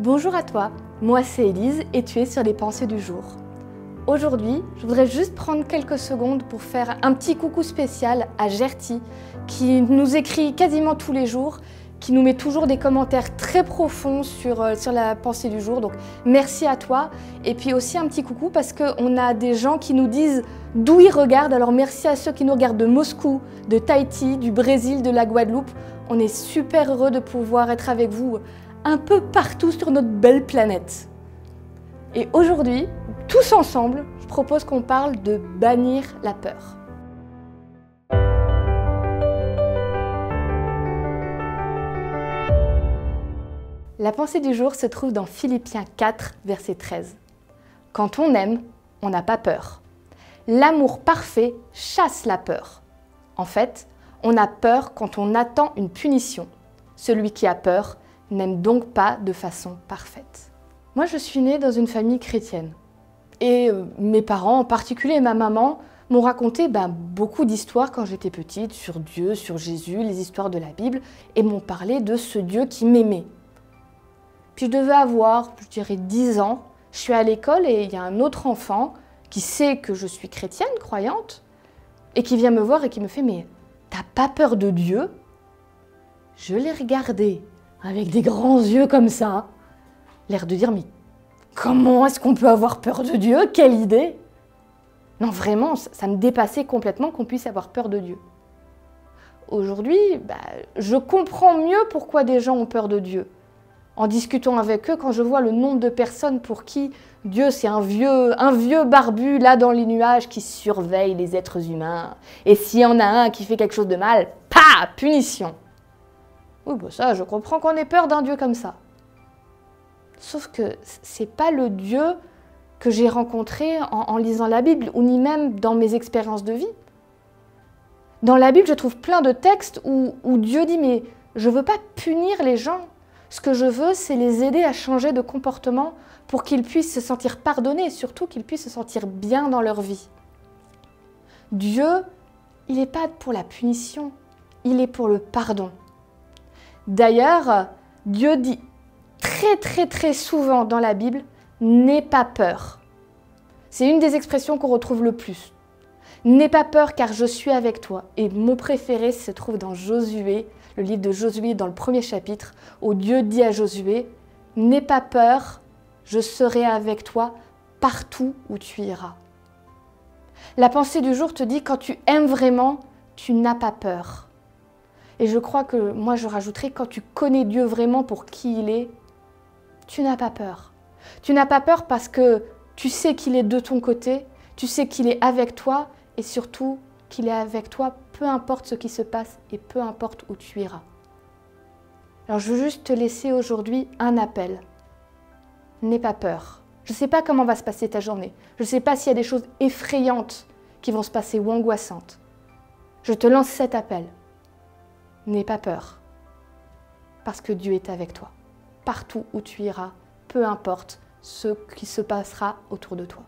Bonjour à toi, moi c'est Elise et tu es sur les pensées du jour. Aujourd'hui, je voudrais juste prendre quelques secondes pour faire un petit coucou spécial à Gertie qui nous écrit quasiment tous les jours, qui nous met toujours des commentaires très profonds sur, euh, sur la pensée du jour. Donc merci à toi et puis aussi un petit coucou parce qu'on a des gens qui nous disent d'où ils regardent. Alors merci à ceux qui nous regardent de Moscou, de Tahiti, du Brésil, de la Guadeloupe. On est super heureux de pouvoir être avec vous un peu partout sur notre belle planète. Et aujourd'hui, tous ensemble, je propose qu'on parle de bannir la peur. La pensée du jour se trouve dans Philippiens 4, verset 13. Quand on aime, on n'a pas peur. L'amour parfait chasse la peur. En fait, on a peur quand on attend une punition. Celui qui a peur n'aime donc pas de façon parfaite. Moi, je suis née dans une famille chrétienne. Et euh, mes parents, en particulier ma maman, m'ont raconté ben, beaucoup d'histoires quand j'étais petite sur Dieu, sur Jésus, les histoires de la Bible, et m'ont parlé de ce Dieu qui m'aimait. Puis je devais avoir, je dirais, 10 ans. Je suis à l'école et il y a un autre enfant qui sait que je suis chrétienne, croyante, et qui vient me voir et qui me fait Mais t'as pas peur de Dieu? Je l'ai regardé avec des grands yeux comme ça, l'air de dire mais comment est-ce qu'on peut avoir peur de Dieu? Quelle idée Non, vraiment, ça me dépassait complètement qu'on puisse avoir peur de Dieu. Aujourd'hui, bah, je comprends mieux pourquoi des gens ont peur de Dieu. En discutant avec eux, quand je vois le nombre de personnes pour qui Dieu c'est un vieux, un vieux barbu là dans les nuages qui surveille les êtres humains. Et s'il y en a un qui fait quelque chose de mal, pa, punition. Oui, bah ça, je comprends qu'on ait peur d'un Dieu comme ça. Sauf que c'est pas le Dieu que j'ai rencontré en, lisant la Bible, ou ni même dans mes expériences de vie. Dans la Bible, je trouve plein de textes où, où Dieu dit Mais je veux pas punir les gens. Ce que je veux, c'est les aider à changer de comportement pour qu'ils puissent se sentir pardonnés et surtout qu'ils puissent se sentir bien dans leur vie. Dieu, il n'est pas pour la punition, il est pour le pardon. D'ailleurs, Dieu dit très très très souvent dans la Bible, n'aie pas peur. C'est une des expressions qu'on retrouve le plus. N'aie pas peur car je suis avec toi. Et mon préféré se trouve dans Josué, le livre de Josué dans le premier chapitre, où Dieu dit à Josué, N'aie pas peur, je serai avec toi partout où tu iras. La pensée du jour te dit, quand tu aimes vraiment, tu n'as pas peur. Et je crois que moi je rajouterais, quand tu connais Dieu vraiment pour qui il est, tu n'as pas peur. Tu n'as pas peur parce que tu sais qu'il est de ton côté, tu sais qu'il est avec toi et surtout qu'il est avec toi peu importe ce qui se passe et peu importe où tu iras. Alors je veux juste te laisser aujourd'hui un appel. N'aie pas peur. Je ne sais pas comment va se passer ta journée. Je ne sais pas s'il y a des choses effrayantes qui vont se passer ou angoissantes. Je te lance cet appel. N'aie pas peur, parce que Dieu est avec toi, partout où tu iras, peu importe ce qui se passera autour de toi.